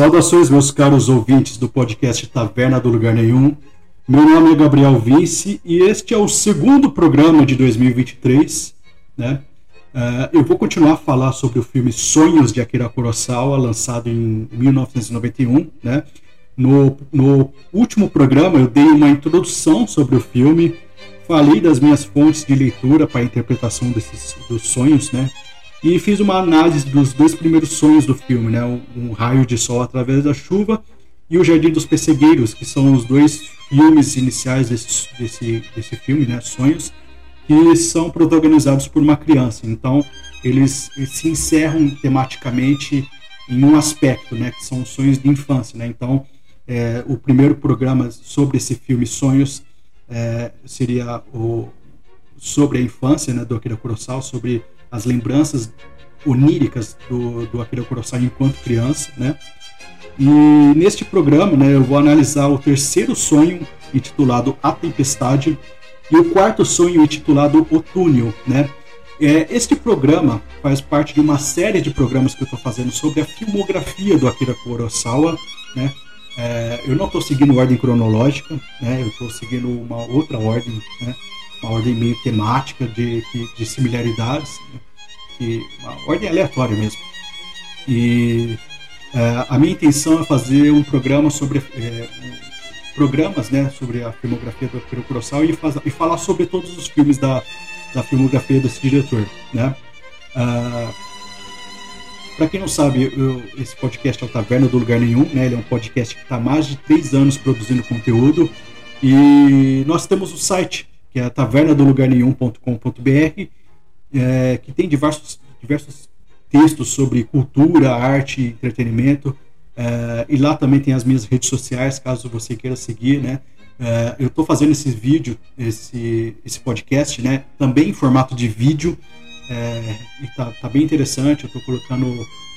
Saudações, meus caros ouvintes do podcast Taverna do Lugar Nenhum. Meu nome é Gabriel Vince e este é o segundo programa de 2023. Né? Uh, eu vou continuar a falar sobre o filme Sonhos de Akira Kurosawa, lançado em 1991. Né? No, no último programa, eu dei uma introdução sobre o filme, falei das minhas fontes de leitura para a interpretação desses, dos sonhos, né? E fiz uma análise dos dois primeiros sonhos do filme, né? Um, raio de sol através da chuva e o Jardim dos Pessegueiros, que são os dois filmes iniciais desse, desse, desse filme, né? Sonhos, que são protagonizados por uma criança. Então, eles, eles se encerram tematicamente em um aspecto, né? Que são os sonhos de infância, né? Então, é, o primeiro programa sobre esse filme Sonhos é, seria o sobre a infância, né? Do Akira Kurosawa, sobre as lembranças oníricas do, do Akira Kurosawa enquanto criança, né? E neste programa, né, eu vou analisar o terceiro sonho intitulado A Tempestade e o quarto sonho intitulado O Túnel, né? É, este programa faz parte de uma série de programas que eu estou fazendo sobre a filmografia do Akira Kurosawa, né? É, eu não estou seguindo ordem cronológica, né? Eu estou seguindo uma outra ordem, né? Uma ordem meio temática de, de, de similaridades, né? que, uma ordem aleatória mesmo. E é, a minha intenção é fazer um programa sobre é, programas, né, sobre a filmografia do Akira Kurosawa e, faz, e falar sobre todos os filmes da, da filmografia desse diretor, né? Ah, para quem não sabe, eu, esse podcast é o Taverna do Lugar Nenhum, né? Ele é um podcast que está há mais de três anos produzindo conteúdo e nós temos o site que é tavernadolugarnenhum.com.br, é, que tem diversos, diversos textos sobre cultura, arte, entretenimento. É, e lá também tem as minhas redes sociais, caso você queira seguir, né? É, eu estou fazendo esse vídeo, esse, esse podcast, né? Também em formato de vídeo. É, e tá, tá bem interessante. Eu estou colocando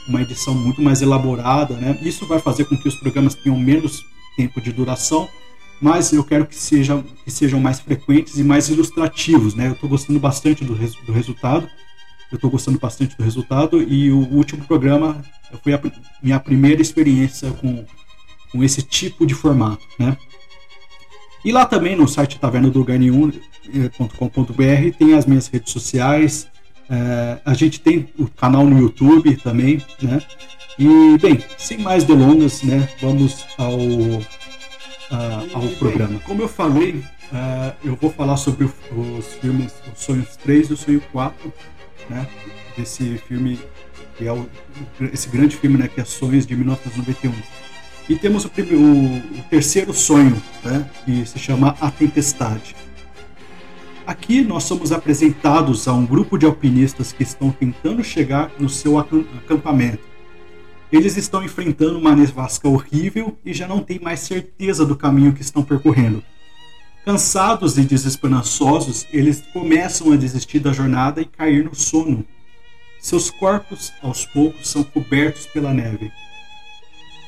uma edição muito mais elaborada, né? Isso vai fazer com que os programas tenham menos tempo de duração, mas eu quero que sejam, que sejam mais frequentes e mais ilustrativos, né? Eu estou gostando bastante do, res, do resultado, eu estou gostando bastante do resultado e o último programa foi a minha primeira experiência com, com esse tipo de formato, né? E lá também no site taverna do lugar nenhum.com.br tem as minhas redes sociais, é, a gente tem o canal no YouTube também, né? E bem, sem mais delongas, né? Vamos ao uh, ao programa. Como eu falei, uh, eu vou falar sobre os filmes Os Sonhos 3 e o Sonho 4, né? Desse filme, que é o, esse grande filme, né? Que é Sonhos de 1991. E temos o, primeiro, o, terceiro sonho, né? Que se chama A Tempestade. Aqui nós somos apresentados a um grupo de alpinistas que estão tentando chegar no seu acampamento eles estão enfrentando uma nevasca horrível e já não têm mais certeza do caminho que estão percorrendo. Cansados e desesperançosos, eles começam a desistir da jornada e cair no sono. Seus corpos, aos poucos, são cobertos pela neve.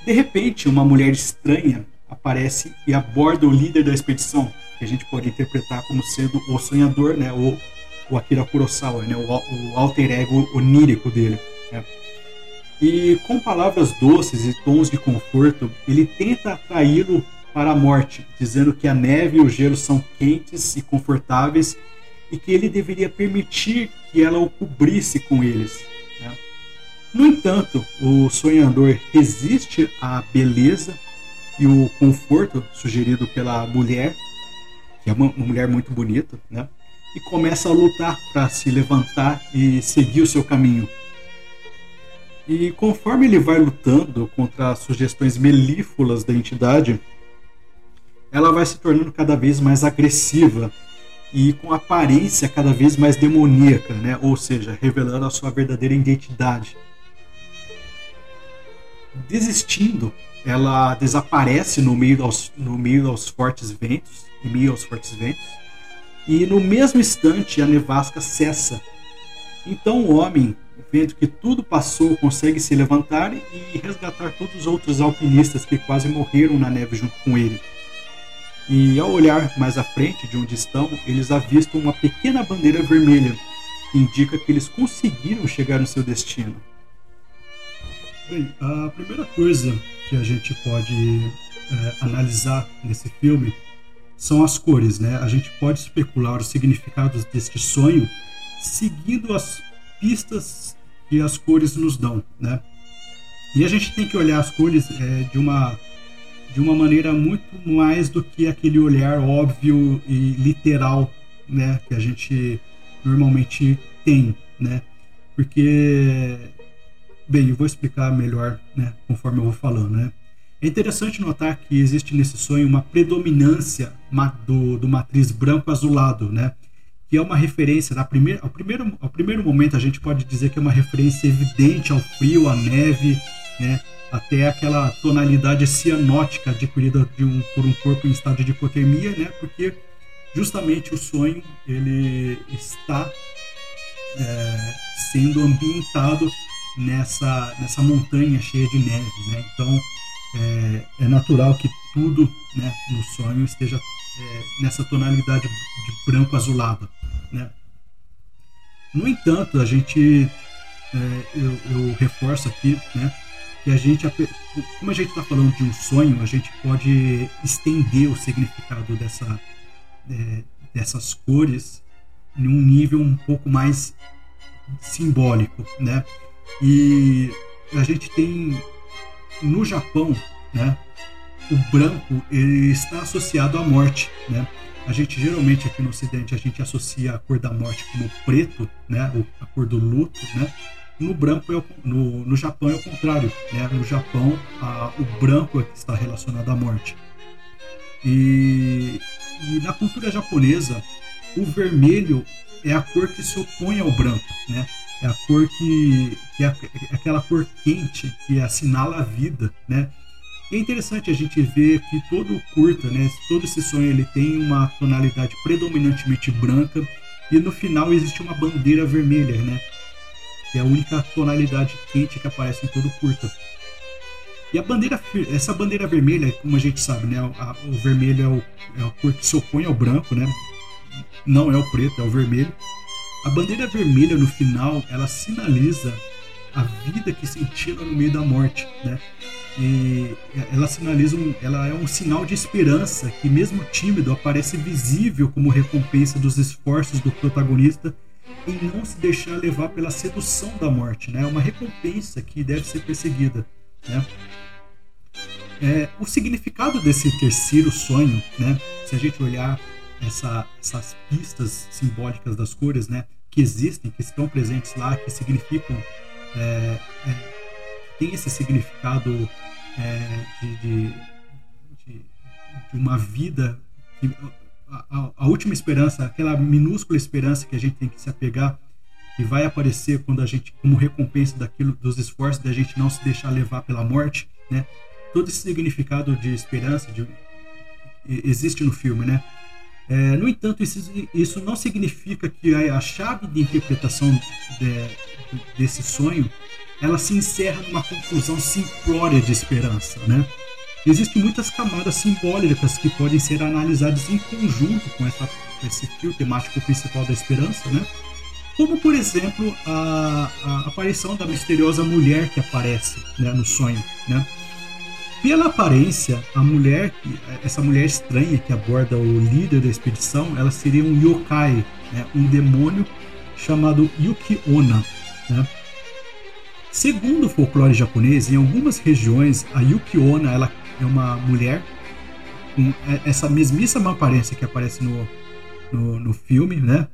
De repente, uma mulher estranha aparece e aborda o líder da expedição, que a gente pode interpretar como sendo o sonhador, né, ou o Akira Kurosawa, né, o, o alter ego onírico dele. Né. E com palavras doces e tons de conforto, ele tenta atraí-lo para a morte, dizendo que a neve e o gelo são quentes e confortáveis e que ele deveria permitir que ela o cobrisse com eles. Né? No entanto, o sonhador resiste à beleza e o conforto sugerido pela mulher, que é uma, uma mulher muito bonita, né? e começa a lutar para se levantar e seguir o seu caminho. E conforme ele vai lutando contra as sugestões melífluas da entidade, ela vai se tornando cada vez mais agressiva e com aparência cada vez mais demoníaca, né? ou seja, revelando a sua verdadeira identidade. Desistindo, ela desaparece no meio aos, no meio aos fortes ventos, em meio aos fortes ventos, e no mesmo instante a nevasca cessa. Então o homem que tudo passou, consegue se levantar e resgatar todos os outros alpinistas que quase morreram na neve junto com ele. E ao olhar mais à frente de onde estão, eles avistam uma pequena bandeira vermelha que indica que eles conseguiram chegar no seu destino. Bem, a primeira coisa que a gente pode é, analisar nesse filme são as cores, né? A gente pode especular os significados deste sonho seguindo as pistas que as cores nos dão, né? E a gente tem que olhar as cores é, de uma de uma maneira muito mais do que aquele olhar óbvio e literal, né, que a gente normalmente tem, né? Porque bem, eu vou explicar melhor, né, conforme eu vou falando, né? É interessante notar que existe nesse sonho uma predominância do, do matriz branco azulado, né? Que é uma referência na primeira, ao primeiro, ao primeiro momento a gente pode dizer que é uma referência evidente ao frio, à neve, né? até aquela tonalidade cianótica adquirida um, por um corpo em estado de hipotermia, né? Porque justamente o sonho ele está é, sendo ambientado nessa nessa montanha cheia de neve, né? Então é, é natural que tudo, né, no sonho esteja é, nessa tonalidade de branco azulado, né? No entanto, a gente é, eu, eu reforço aqui, né? que a gente, como a gente está falando de um sonho, a gente pode estender o significado dessa, é, dessas cores num nível um pouco mais simbólico, né? E a gente tem no Japão, né? O branco ele está associado à morte, né? A gente geralmente aqui no Ocidente a gente associa a cor da morte como preto, né? A cor do luto, né? No branco, é o, no, no Japão é o contrário. Né? No Japão, a, o branco é que está relacionado à morte. E, e, na cultura japonesa, o vermelho é a cor que se opõe ao branco. Né? É a cor que, que é, é aquela cor quente que assinala a vida. Né? E é interessante a gente ver que todo o curta, né, todo esse sonho, ele tem uma tonalidade predominantemente branca e no final existe uma bandeira vermelha, né? que é a única tonalidade quente que aparece em todo o curta. E a bandeira, essa bandeira vermelha, como a gente sabe, né, a, o vermelho é, o, é a cor que se opõe ao branco, né? Não é o preto, é o vermelho. A bandeira vermelha no final, ela sinaliza a vida que sentia no meio da morte, né? E ela sinaliza um, ela é um sinal de esperança que mesmo tímido aparece visível como recompensa dos esforços do protagonista em não se deixar levar pela sedução da morte, né? É uma recompensa que deve ser perseguida, né? É, o significado desse terceiro sonho, né? Se a gente olhar essa, essas pistas simbólicas das cores, né? Que existem, que estão presentes lá, que significam, é, é, tem esse significado é, de, de, de, uma vida que a, a, última esperança, aquela minúscula esperança que a gente tem que se apegar e vai aparecer quando a gente, como recompensa daquilo, dos esforços da gente não se deixar levar pela morte, né? Todo esse significado de esperança de, existe no filme, né? É, no entanto, isso, isso, não significa que a, a chave de interpretação de, desse sonho ela se encerra numa conclusão simplória de esperança, né? Existem muitas camadas simbólicas que podem ser analisadas em conjunto com essa, esse fio temático principal da esperança, né? Como, por exemplo, a, a aparição da misteriosa mulher que aparece né, no sonho, né? Pela aparência, a mulher, essa mulher estranha que aborda o líder da expedição, ela seria um yokai, né, um demônio chamado Yuki-onna. Né? Segundo o folclore japonês, em algumas regiões, a Yuki-onna ela é uma mulher com essa mesmíssima aparência que aparece no, no, no filme, né?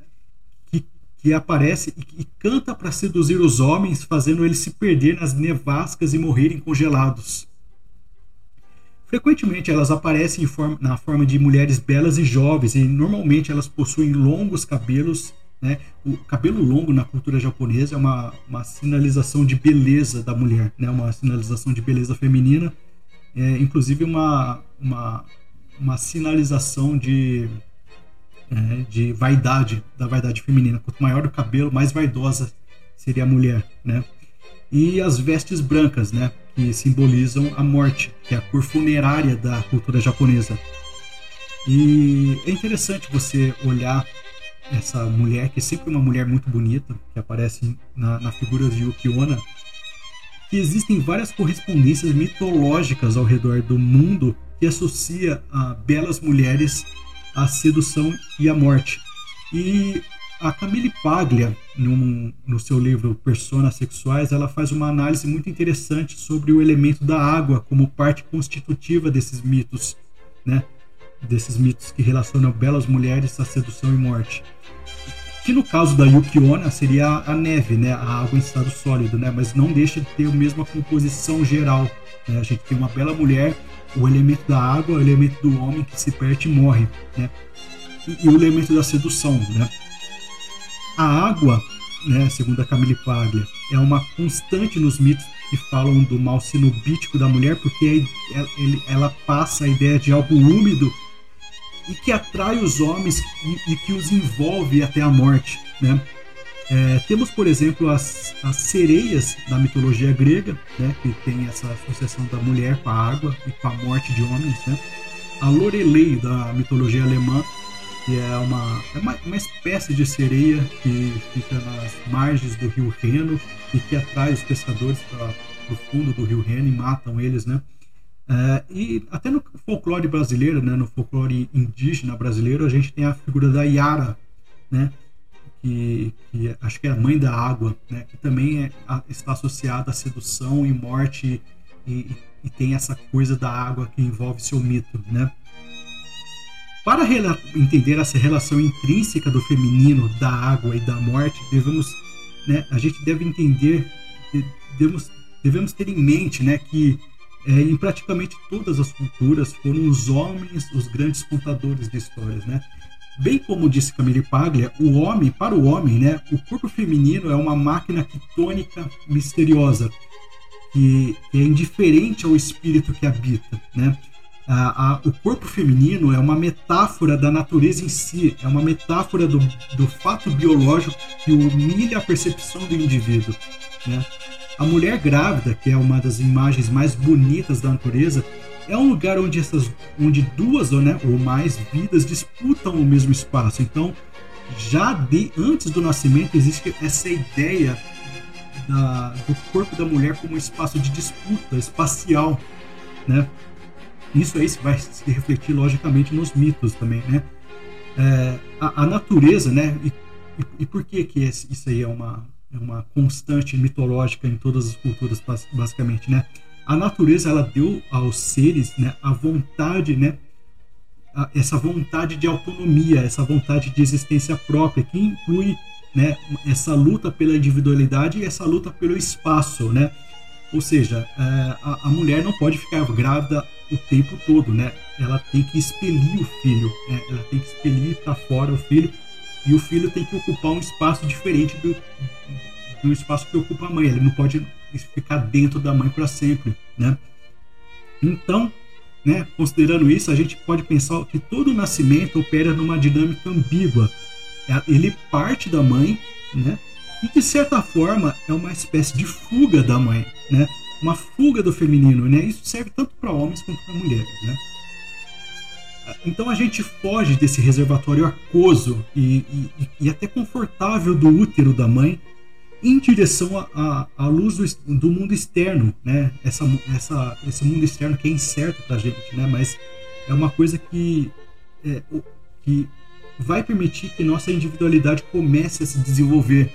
Que, que aparece e, e canta para seduzir os homens, fazendo eles se perder nas nevascas e morrerem congelados. Frequentemente elas aparecem forma, na forma de mulheres belas e jovens, e normalmente elas possuem longos cabelos. Né? O cabelo longo na cultura japonesa é uma, uma sinalização de beleza da mulher, né? uma sinalização de beleza feminina é, inclusive uma, uma, uma sinalização de, é, de vaidade, da vaidade feminina. Quanto maior o cabelo, mais vaidosa seria a mulher, né? E as vestes brancas, né? Que simbolizam a morte, que é a cor funerária da cultura japonesa. E é interessante você olhar essa mulher, que é sempre uma mulher muito bonita, que aparece na, na figura de Yuki Onna, que existem várias correspondências mitológicas ao redor do mundo que associa a belas mulheres à sedução e à morte. E a Camille Paglia, num, no seu livro Personas Sexuais, ela faz uma análise muito interessante sobre o elemento da água como parte constitutiva desses mitos, né? Desses mitos que relacionam belas mulheres à sedução e morte que no caso da Yukiona seria a neve, né, a água em estado sólido, né, mas não deixa de ter a mesma composição geral. Né? A gente tem uma bela mulher, o elemento da água, o elemento do homem que se perde e morre, né, e, e o elemento da sedução, né. A água, né, segundo a Camille Paglia, é uma constante nos mitos que falam do mal sinubítico da mulher, porque ela, ela passa a ideia de algo úmido e que atrai os homens e, e que os envolve até a morte. Né? É, temos, por exemplo, as, as sereias da mitologia grega, né, que tem essa associação da mulher com a água e com a morte de homens. Né? A Lorelei da mitologia alemã, que é uma, é uma, uma espécie de sereia que fica nas margens do rio Reno e que atrai os pescadores para o fundo do rio Reno e matam eles, né? É, e até no folclore brasileiro, né, no folclore indígena brasileiro, a gente tem a figura da Yara, né, que, que acho que é a mãe da água, né, que também é, está associada à sedução e morte e, e, tem essa coisa da água que envolve seu mito, né. Para entender essa relação intrínseca do feminino, da água e da morte, devemos, né, a gente deve entender, devemos, devemos ter em mente, né, que é, em praticamente todas as culturas foram os homens os grandes contadores de histórias, né? Bem como disse Camille Paglia, o homem, para o homem, né, o corpo feminino é uma máquina quitônica misteriosa, que, é indiferente ao espírito que habita, né? A, a, o corpo feminino é uma metáfora da natureza em si, é uma metáfora do, do fato biológico que humilha a percepção do indivíduo. Né? A mulher grávida, que é uma das imagens mais bonitas da natureza, é um lugar onde essas, onde duas né, ou mais vidas disputam o mesmo espaço. Então, já de antes do nascimento existe essa ideia da, do corpo da mulher como um espaço de disputa espacial, né? Isso aí vai se refletir logicamente nos mitos também, né? É, a, a, natureza, né? E, e, e por que que isso aí é uma é uma constante mitológica em todas as culturas, basicamente, né? A natureza, ela deu aos seres, né, a vontade, né, a, essa vontade de autonomia, essa vontade de existência própria, que inclui, né, essa luta pela individualidade e essa luta pelo espaço, né? Ou seja, é, a, a mulher não pode ficar grávida o tempo todo, né? Ela tem que expelir o filho, né? ela tem que expelir para fora o filho e o filho tem que ocupar um espaço diferente do, do espaço que ocupa a mãe. Ele não pode ficar dentro da mãe para sempre, né? Então, né, considerando isso, a gente pode pensar que todo nascimento opera numa dinâmica ambígua. É, ele parte da mãe, né? E de certa forma é uma espécie de fuga da mãe, né? Uma fuga do feminino, né? Isso serve tanto para homens quanto para mulheres, né? Então a gente foge desse reservatório aquoso e, e, e até confortável do útero da mãe em direção à luz do, do, mundo externo, né? Essa, essa, esse mundo externo que é incerto para a gente, né? Mas é uma coisa que, é, que vai permitir que nossa individualidade comece a se desenvolver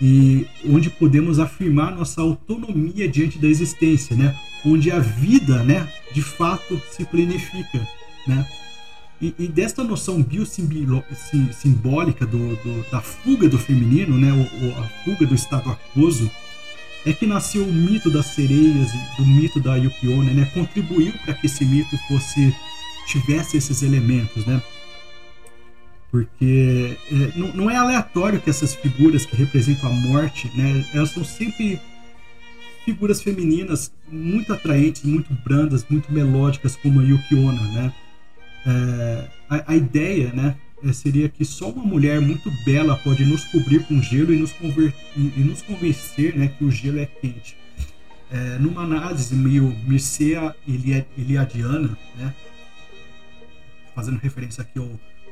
e onde podemos afirmar nossa autonomia diante da existência, né? Onde a vida, né, de fato se planifica, né? E, e desta noção biosimbólica do, do, da fuga do feminino, né, o, a fuga do estado aquoso, é que nasceu o mito das sereias, o mito da Yukiona, né, contribuiu para que esse mito fosse tivesse esses elementos, né? Porque é, não, não, é aleatório que essas figuras que representam a morte, né, elas são sempre figuras femininas muito atraentes, muito brandas, muito melódicas, como a Yukiona, né? É, a, a, ideia né, é, seria que só uma mulher muito bela pode nos cobrir com gelo e nos, converter, e nos convencer né, que o gelo é quente. É, numa análise meio Mircea Eliadiana, né, fazendo referência aqui ao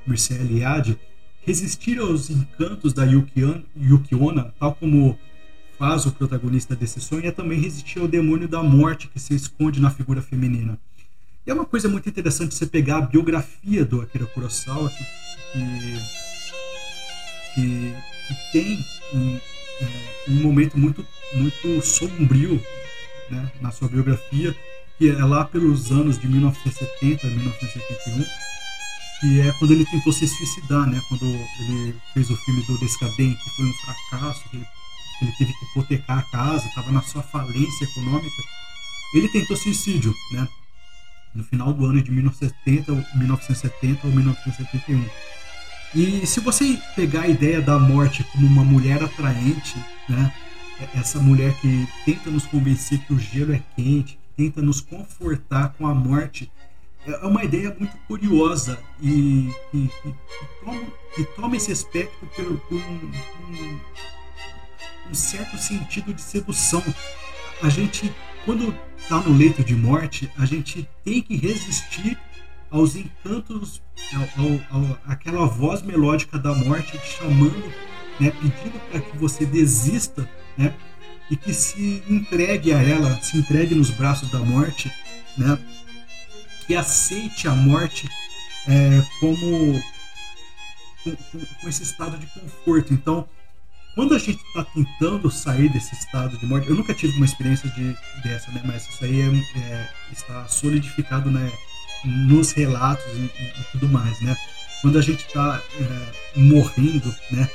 Mircea Eliade, resistir aos encantos da Yukiona, tal como faz o protagonista desse sonho é também resistir ao demônio da morte que se esconde na figura feminina. E é uma coisa muito interessante você pegar a biografia do Akira Kurosawa, que, que, que tem um, um, momento muito, muito sombrio né, na sua biografia, que é lá pelos anos de 1970 1971, que é quando ele tentou se suicidar, né, quando ele fez o filme do Descadente, que foi um fracasso, que ele ele teve que hipotecar a casa, estava na sua falência econômica. Ele tentou suicídio, né? No final do ano de 1970, 1970 ou 1971. E se você pegar a ideia da morte como uma mulher atraente, né? Essa mulher que tenta nos convencer que o gelo é quente, que tenta nos confortar com a morte, é uma ideia muito curiosa e que, que, toma, que toma, esse aspecto por, por um, um um certo sentido de sedução. A gente, quando está no leito de morte, a gente tem que resistir aos encantos, ao, ao, aquela voz melódica da morte te chamando, né, pedindo para que você desista, né, e que se entregue a ela, se entregue nos braços da morte, né, que aceite a morte é, como com, com, esse estado de conforto. Então, quando a gente está tentando sair desse estado de morte, eu nunca tive uma experiência de, dessa, né? Mas isso aí é, é, está solidificado né, nos relatos e, e, tudo mais, né? Quando a gente está é, morrendo, né?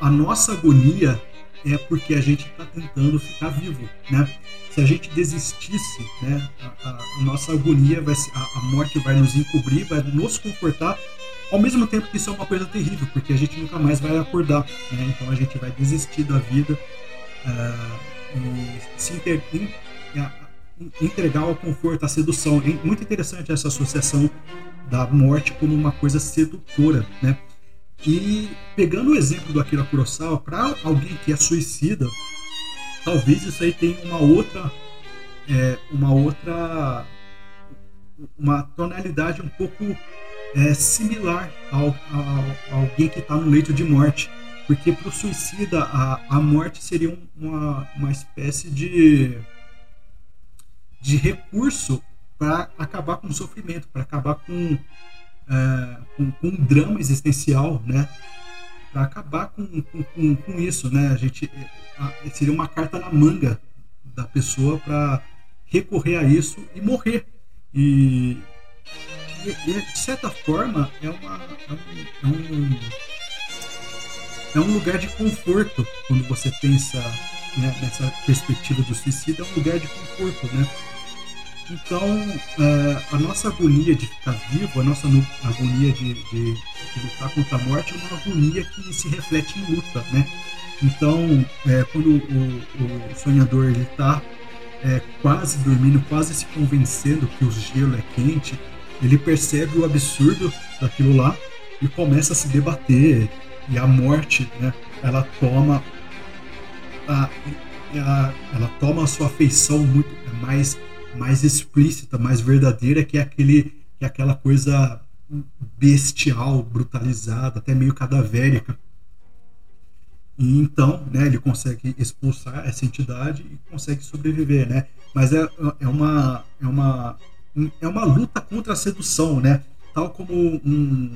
A nossa agonia é porque a gente está tentando ficar vivo, né? Se a gente desistisse, né? A, a, nossa agonia vai, a, a morte vai nos encobrir, vai nos confortar ao mesmo tempo que isso é uma coisa terrível, porque a gente nunca mais vai acordar, né? Então a gente vai desistir da vida uh, e se inter, in, entregar ao conforto, à sedução. É muito interessante essa associação da morte como uma coisa sedutora, né? E pegando o exemplo do Akira Kurosawa, para alguém que é suicida, talvez isso aí tenha uma outra, é, uma outra, uma tonalidade um pouco é, similar ao, ao, a alguém que está no leito de morte. Porque para o suicida, a, a morte seria uma, uma espécie de, de recurso para acabar com o sofrimento, para acabar com, é, com, com, um drama existencial, né? Para acabar com, com, com, isso, né? A gente a, seria uma carta na manga da pessoa para recorrer a isso e morrer. E, e, de certa forma, é, uma, é, um, é um lugar de conforto quando você pensa né, nessa perspectiva do suicídio, é um lugar de conforto, né? Então, é, a nossa agonia de ficar vivo, a nossa agonia de, de, de, lutar contra a morte é uma agonia que se reflete em luta, né? Então, é, quando o, o sonhador está é, quase dormindo, quase se convencendo que o gelo é quente, ele percebe o absurdo daquilo lá e começa a se debater. E a morte, né, ela toma a, a, ela toma a sua feição muito mais mais explícita, mais verdadeira, que é aquele que é aquela coisa bestial, brutalizada, até meio cadavérica. E então, né, ele consegue expulsar essa entidade e consegue sobreviver, né? Mas é, é uma é uma é uma luta contra a sedução, né? Tal como um,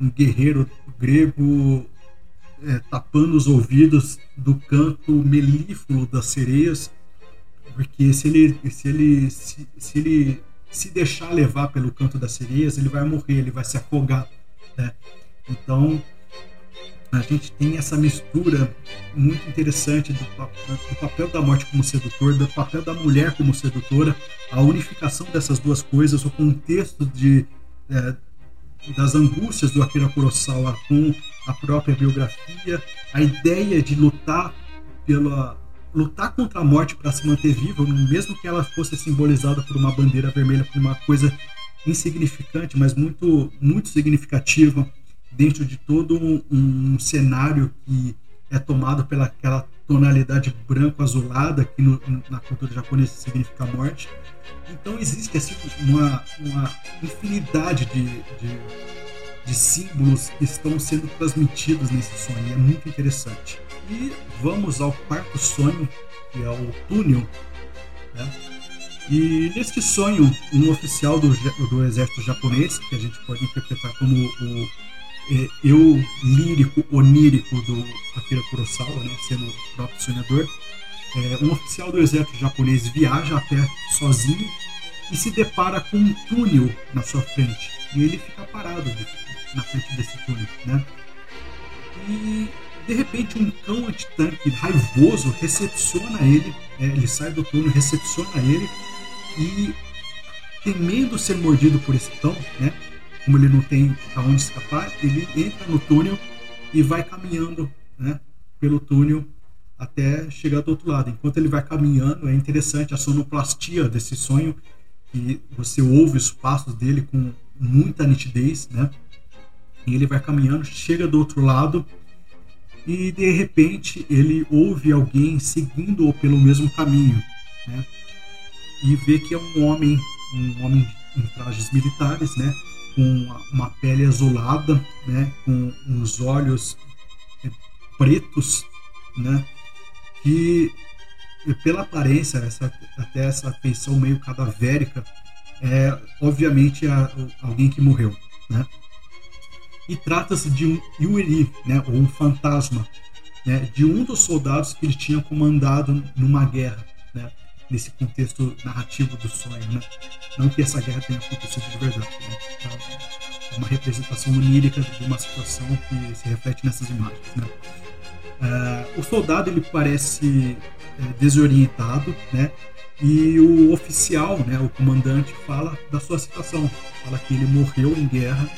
um guerreiro grego é, tapando os ouvidos do canto melífluo das sereias, porque se ele se ele se, se ele se deixar levar pelo canto das sereias, ele vai morrer, ele vai se afogar, né? Então a gente tem essa mistura muito interessante do, do, papel da morte como sedutor, do papel da mulher como sedutora, a unificação dessas duas coisas, o contexto de, é, das angústias do Akira Kurosawa com a própria biografia, a ideia de lutar pela lutar contra a morte para se manter viva, mesmo que ela fosse simbolizada por uma bandeira vermelha, por uma coisa insignificante, mas muito muito significativa dentro de todo um, um cenário que é tomado pela aquela tonalidade branco-azulada que no, na cultura japonesa significa morte. Então existe assim, uma, uma infinidade de, de, de símbolos que estão sendo transmitidos nesse sonho. E é muito interessante. E vamos ao quarto sonho, que é o túnel. Né? E neste sonho, um oficial do, do exército japonês, que a gente pode interpretar como o é, eu lírico, onírico do Akira Kurosawa, né, sendo o próprio sonhador, é, um oficial do exército japonês viaja a pé sozinho e se depara com um túnel na sua frente. E ele fica parado na frente desse túnel. Né? E de repente um cão antitanque raivoso recepciona ele, é, ele sai do túnel, recepciona ele e temendo ser mordido por esse cão, né? Como ele não tem aonde escapar, ele entra no túnel e vai caminhando, né? Pelo túnel até chegar do outro lado. Enquanto ele vai caminhando, é interessante a sonoplastia desse sonho e você ouve os passos dele com muita nitidez, né? E ele vai caminhando, chega do outro lado e de repente ele ouve alguém seguindo-o pelo mesmo caminho, né? E vê que é um homem, um homem em trajes militares, né? Com uma pele azulada, né? Com uns olhos é, pretos, né? Que pela aparência, essa, até essa feição meio cadavérica, é obviamente a, alguém que morreu, né? E trata-se de um Yuri, né, ou um fantasma, né, de um dos soldados que ele tinha comandado numa guerra, né, nesse contexto narrativo do sonho, né? Não que essa guerra tenha acontecido de verdade, né? É uma representação onírica de uma situação que se reflete nessas imagens, né? Uh, o soldado ele parece é, desorientado, né? E o oficial, né, o comandante, fala da sua situação, fala que ele morreu em guerra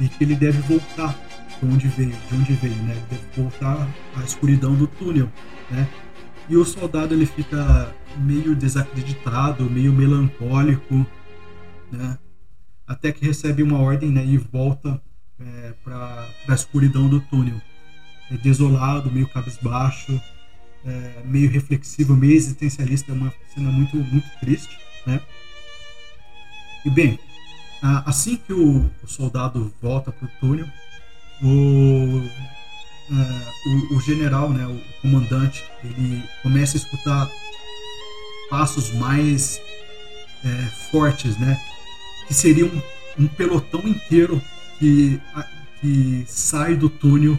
e que ele deve voltar de onde veio, de onde veio, né? Ele deve voltar à escuridão do túnel, né? E o soldado ele fica meio desacreditado, meio melancólico, né? Até que recebe uma ordem, né? E volta é, para a escuridão do túnel, é desolado, meio cabisbaixo, é, meio reflexivo, meio existencialista, é uma cena muito, muito triste, né? E bem, assim que o, soldado volta para o túnel, o, é, o, o, general, né, o comandante, ele começa a escutar passos mais é, fortes, né? Que seria um, um pelotão inteiro que, que sai do túnel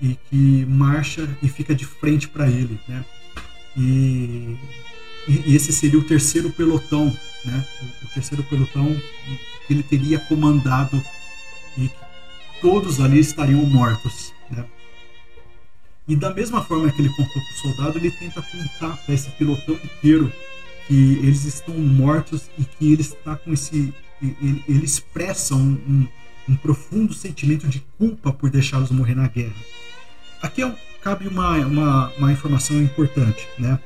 e que marcha e fica de frente para ele, né? E, e, esse seria o terceiro pelotão, né? O, o terceiro pelotão que ele teria comandado e que todos ali estariam mortos, né? E da mesma forma que ele contou para o soldado, ele tenta contar para esse pelotão inteiro que eles estão mortos e que ele está com esse ele, ele expressa um, um, um profundo sentimento de culpa por deixá-los morrer na guerra Aqui é, cabe uma, uma, uma informação importante, né?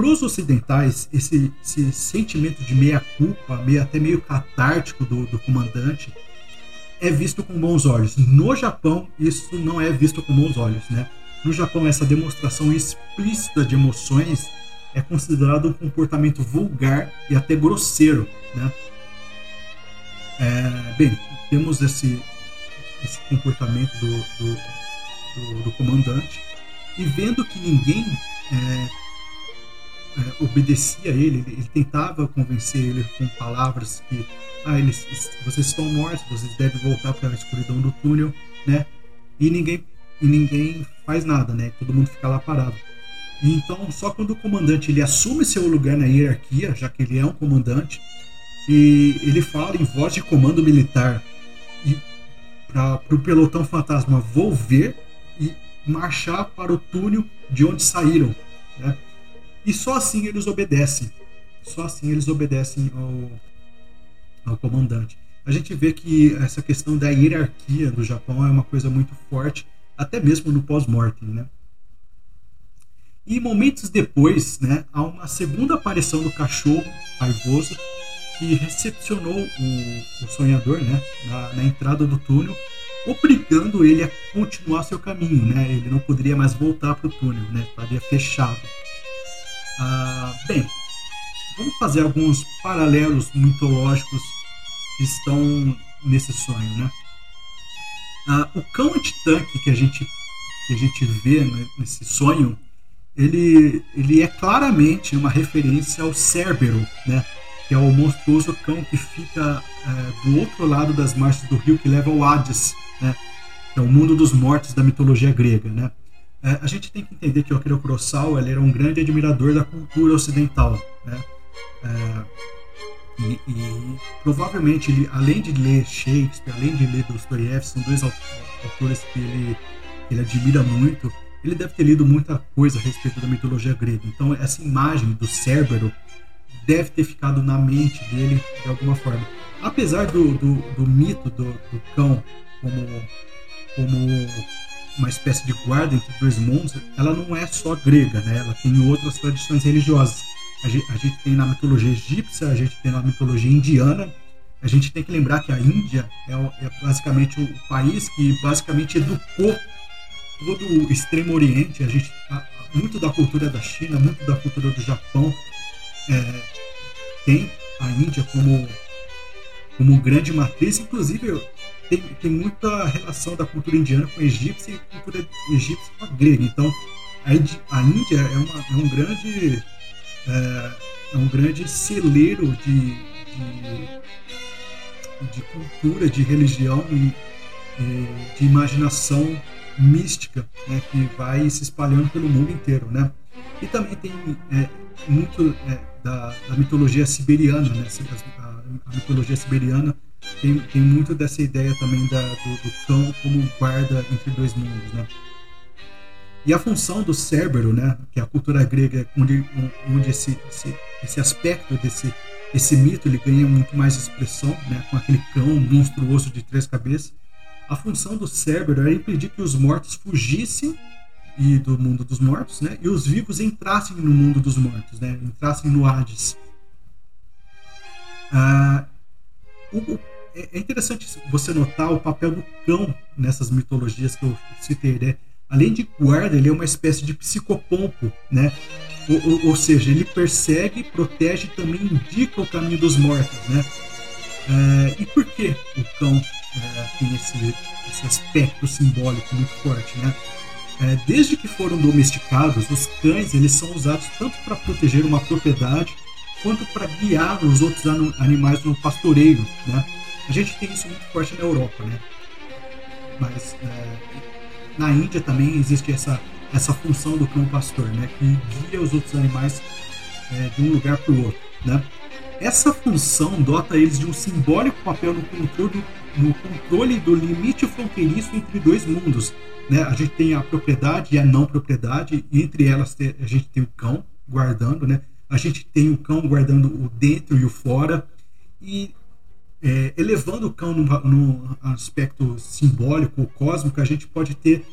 Para os ocidentais, esse, esse, sentimento de meia-culpa, meio, até meio catártico do, do comandante, é visto com bons olhos. No Japão, isso não é visto com bons olhos, né? No Japão, essa demonstração explícita de emoções é considerado um comportamento vulgar e até grosseiro, né? É, bem, temos esse, esse comportamento do, do do, do comandante, e vendo que ninguém é, é, obedecia a ele, ele, tentava convencer ele com palavras que ah, eles, vocês estão mortos, vocês devem voltar para a escuridão do túnel, né? E ninguém e ninguém faz nada, né? Todo mundo fica lá parado. E então, só quando o comandante ele assume seu lugar na hierarquia, já que ele é um comandante, e ele fala em voz de comando militar para o pelotão fantasma volver e marchar para o túnel de onde saíram. Né? E só assim eles obedecem. Só assim eles obedecem ao, ao comandante. A gente vê que essa questão da hierarquia do Japão é uma coisa muito forte, até mesmo no pós-mortem. Né? E momentos depois, né, há uma segunda aparição do cachorro raivoso que recepcionou o, o sonhador né, na, na entrada do túnel obrigando ele a continuar seu caminho, né? Ele não poderia mais voltar para o túnel, né? Estaria fechado. Ah, bem, vamos fazer alguns paralelos mitológicos que estão nesse sonho, né? Ah, o cão antitanque que a gente que a gente vê né, nesse sonho, ele, ele é claramente uma referência ao Cérbero, né? que é o monstruoso cão que fica é, do outro lado das margens do rio que leva ao Hades, né? que é o mundo dos mortos da mitologia grega. Né? É, a gente tem que entender que o Akira Kurosawa ele era um grande admirador da cultura ocidental. Né? É, e, e, provavelmente, ele, além de ler Shakespeare, além de ler Dostoiévski, são dois autores que ele, ele admira muito, ele deve ter lido muita coisa a respeito da mitologia grega. Então, essa imagem do Cérbero deve ter ficado na mente dele de alguma forma. Apesar do, do, do mito do, do, cão como, como uma espécie de guarda entre dois mundos, ela não é só grega, né? ela tem outras tradições religiosas. A gente, a gente tem na mitologia egípcia, a gente tem na mitologia indiana. A gente tem que lembrar que a Índia é, é basicamente o país que basicamente educou todo o Extremo Oriente. A gente a, muito da cultura da China, muito da cultura do Japão é, tem a Índia como como grande matriz. Inclusive tem, tem muita relação da cultura indiana com a egípcia e cultura egípcia com a grega. Então a, a Índia é, uma, é um grande é, é um grande celeiro de, de, de, cultura, de religião e, de imaginação mística né, que vai se espalhando pelo mundo inteiro, né? E também tem é, muito é, da, da, mitologia siberiana, né? A, a, mitologia siberiana tem, tem muito dessa ideia também da, do, do, cão como guarda entre dois mundos, né? E a função do Cérbero, né, que é a cultura grega, onde, onde esse, esse, esse aspecto desse esse mito ele ganha muito mais expressão, né, com aquele cão monstruoso de três cabeças. A função do Cérbero era impedir que os mortos fugissem e do mundo dos mortos, né, e os vivos entrassem no mundo dos mortos, né, entrassem no Hades. Ah, é, é interessante você notar o papel do cão nessas mitologias que eu citei, né? além de guarda, ele é uma espécie de psicopompo, né? Ou, ou, ou, seja, ele persegue, protege e também indica o caminho dos mortos, né? É, e por que o cão é, tem esse, esse aspecto simbólico muito forte, né? É, desde que foram domesticados, os cães eles são usados tanto para proteger uma propriedade quanto para guiar os outros animais no pastoreio, né? A gente tem isso muito forte na Europa, né? Mas é, na Índia também existe essa, essa função do cão pastor, né, que guia os outros animais é, de um lugar para o outro. Né? Essa função dota eles de um simbólico papel no controle, no controle do limite fronteiriço entre dois mundos. Né? A gente tem a propriedade e a não propriedade, entre elas a gente tem o cão guardando, né? A gente tem o cão guardando o dentro e o fora, e é, elevando o cão no, aspecto simbólico, cósmico, a gente pode ter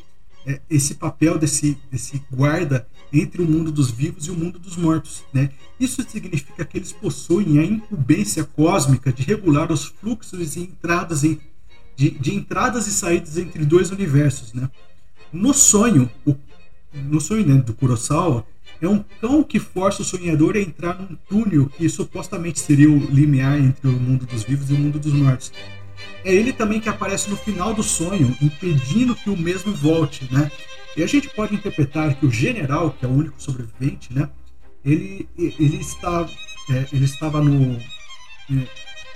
é, esse papel desse, desse guarda entre o mundo dos vivos e o mundo dos mortos. Né? Isso significa que eles possuem a incumbência cósmica de regular os fluxos e entradas em, de, de entradas e saídas entre dois universos. Né? No sonho, o, no sonho né, do Kurosawa, é um cão que força o sonhador a entrar num túnel que supostamente seria o limiar entre o mundo dos vivos e o mundo dos mortos. É ele também que aparece no final do sonho, impedindo que o mesmo volte, né? E a gente pode interpretar que o general, que é o único sobrevivente, né? Ele, ele, está, é, ele estava no, é,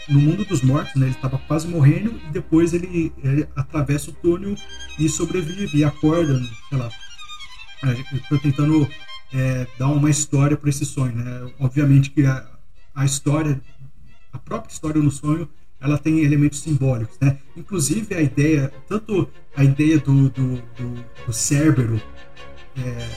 no mundo dos mortos, né? Ele estava quase morrendo e depois ele, ele atravessa o túnel e sobrevive e acorda, sei lá. Estou tentando é, dar uma história para esse sonho. Né? Obviamente que a, a história, a própria história no sonho, ela tem elementos simbólicos, né? Inclusive a ideia, tanto a ideia do, do, do, do é,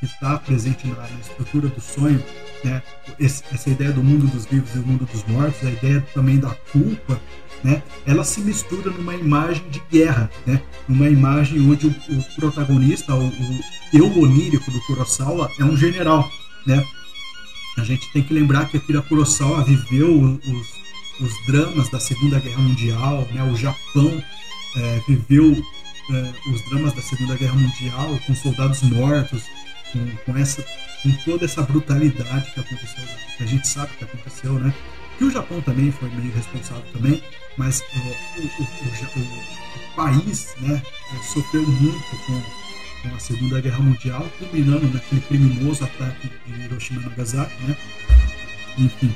que está presente na, na, estrutura do sonho, né? Esse, essa ideia do mundo dos vivos e do mundo dos mortos, a ideia também da culpa, né? Ela se mistura numa imagem de guerra, né? Numa imagem onde o, o protagonista, o, o eu onírico do Kurosawa é um general, né? A gente tem que lembrar que Akira Kurosawa viveu os, os dramas da Segunda Guerra Mundial, né? O Japão é, viveu é, os dramas da Segunda Guerra Mundial com soldados mortos, com, com, essa, com toda essa brutalidade que aconteceu, que a gente sabe que aconteceu, né? que o Japão também foi meio responsável também, mas o, o, o, o país né, sofreu muito com, com, a Segunda Guerra Mundial, culminando naquele criminoso ataque de Hiroshima e Nagasaki, né? Enfim.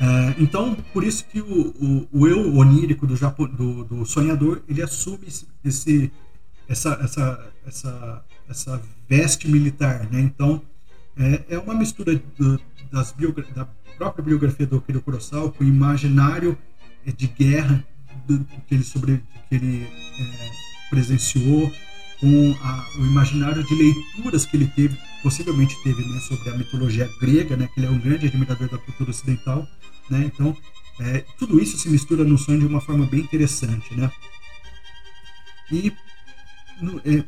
É, então, por isso que o, o, eu onírico do, Japão, do, do sonhador, ele assume esse essa, essa, essa, essa veste militar, né? Então, é, é uma mistura do, das da própria biografia do Akira Kurosawa com o imaginário é, de guerra do, que ele, sobre, que ele é, presenciou, com a, o imaginário de leituras que ele teve, possivelmente teve, né, sobre a mitologia grega, né, que ele é um grande admirador da cultura ocidental, né? Então, é, tudo isso se mistura no sonho de uma forma bem interessante, né? E no, é,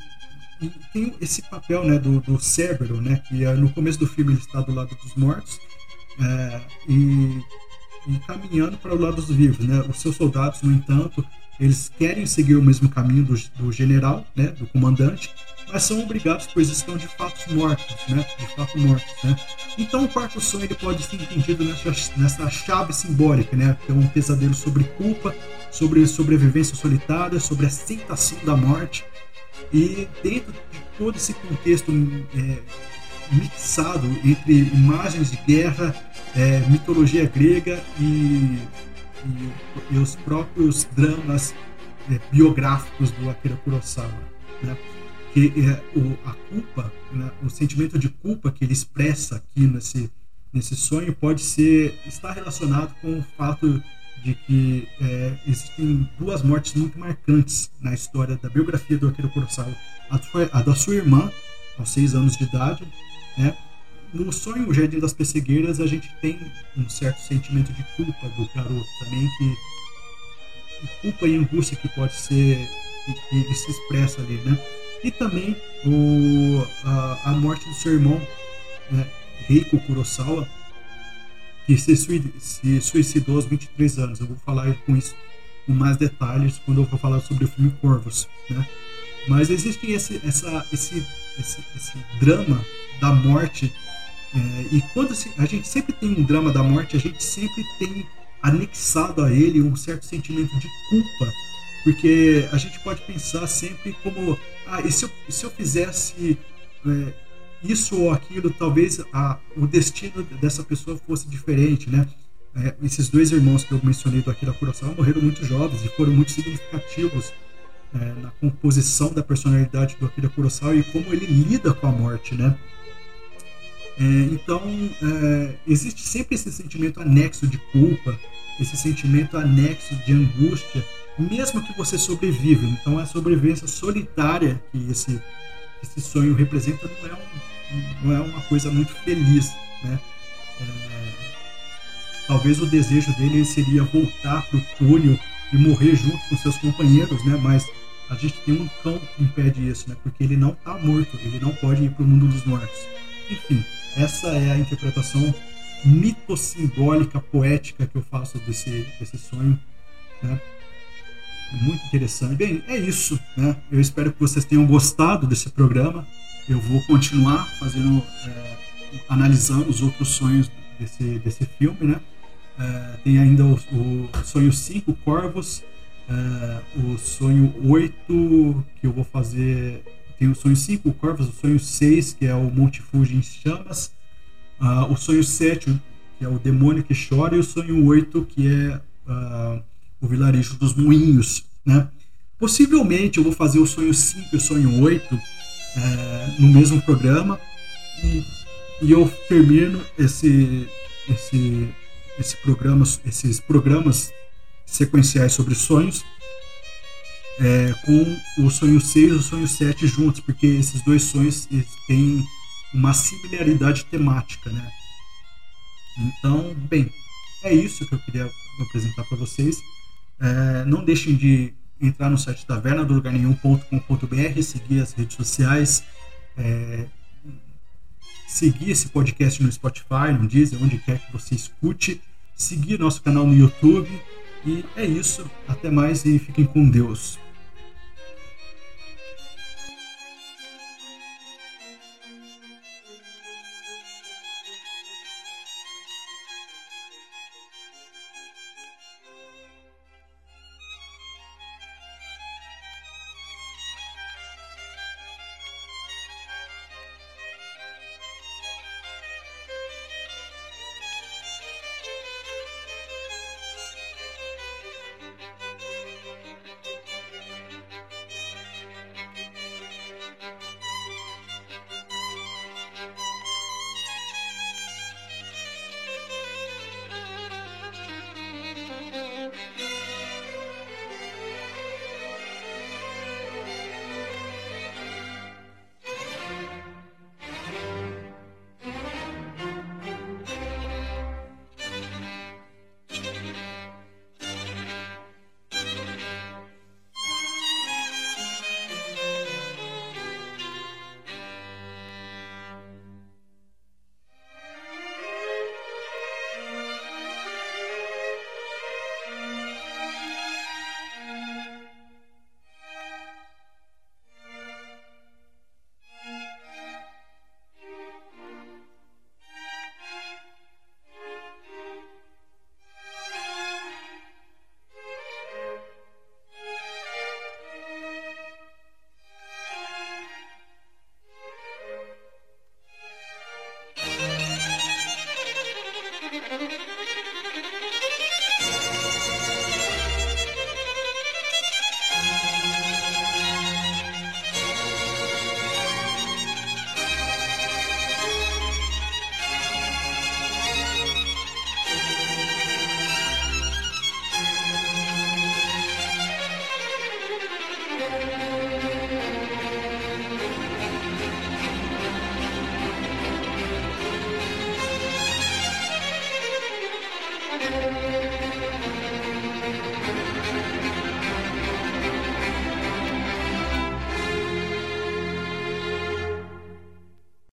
tem esse papel né, do, do né, que é, no começo do filme ele está do lado dos mortos é, e, e, caminhando para o lado dos vivos. Né? Os seus soldados, no entanto, eles querem seguir o mesmo caminho do, do general, né, do comandante, mas são obrigados, pois estão de fato mortos, né? De fato mortos, né? Então o quarto sonho ele pode ser entendido nessa, nessa chave simbólica, né? Que é um pesadelo sobre culpa, sobre sobrevivência solitária, sobre aceitação da morte, e dentro de todo esse contexto é, mixado entre imagens de guerra, é, mitologia grega e, e, e, os próprios dramas é, biográficos do Akira Kurosawa, né? que é, o, a culpa, né? o sentimento de culpa que ele expressa aqui nesse nesse sonho pode ser está relacionado com o fato de que é, existem duas mortes muito marcantes na história da biografia do Akira Kurosawa. A, a da sua irmã, aos seis anos de idade, né? No sonho O Jardim das Pessegueiras, a gente tem um certo sentimento de culpa do garoto também, que culpa e angústia que pode ser que, que se expressa ali, né? E também o, a, a morte do seu irmão, né? Reiko Kurosawa, que se, se suicidou aos 23 anos. Eu vou falar com isso com mais detalhes quando eu for falar sobre o filme Corvos, né? Mas existe esse, essa, esse, esse, esse drama da morte é, e quando a gente sempre tem um drama da morte, a gente sempre tem anexado a ele um certo sentimento de culpa, porque a gente pode pensar sempre como ah, e se eu, se eu fizesse é, isso ou aquilo, talvez a, o destino dessa pessoa fosse diferente, né? É, esses dois irmãos que eu mencionei do Akira Kurosawa morreram muito jovens e foram muito significativos é, na composição da personalidade do Akira Kurosawa e como ele lida com a morte, né? É, então, é, existe sempre esse sentimento anexo de culpa, esse sentimento anexo de angústia, mesmo que você sobreviva. Então, a sobrevivência solitária que esse esse sonho representa não é, um, não é uma coisa muito feliz, né? É, talvez o desejo dele seria voltar para o túnel e morrer junto com seus companheiros, né? Mas a gente tem um cão que impede isso, né? Porque ele não está morto, ele não pode ir para o mundo dos mortos. Enfim, essa é a interpretação mitosimbólica, poética que eu faço desse, desse sonho, né? muito interessante. Bem, é isso, né? Eu espero que vocês tenham gostado desse programa. Eu vou continuar fazendo, é, analisando os outros sonhos desse, desse filme, né? É, tem ainda o, o, sonho 5, Corvos, é, o sonho 8, que eu vou fazer. Tem o sonho 5, Corvos, o sonho 6, que é o Monte Fuji em chamas, uh, o sonho 7, que é o demônio que chora, e o sonho 8, que é. Uh, o vilarejo dos moinhos, né? Possivelmente eu vou fazer o sonho 5 e o sonho 8 é, no mesmo programa e, e, eu termino esse, esse, esse programa, esses programas sequenciais sobre sonhos é, com o sonho 6 e o sonho 7 juntos, porque esses dois sonhos têm uma similaridade temática, né? Então, bem, é isso que eu queria apresentar para vocês. É, não deixem de entrar no site tavernadolugarnenhum.com.br, seguir as redes sociais, é, seguir esse podcast no Spotify, no Deezer, onde quer que você escute, seguir nosso canal no YouTube. E é isso. Até mais e fiquem com Deus.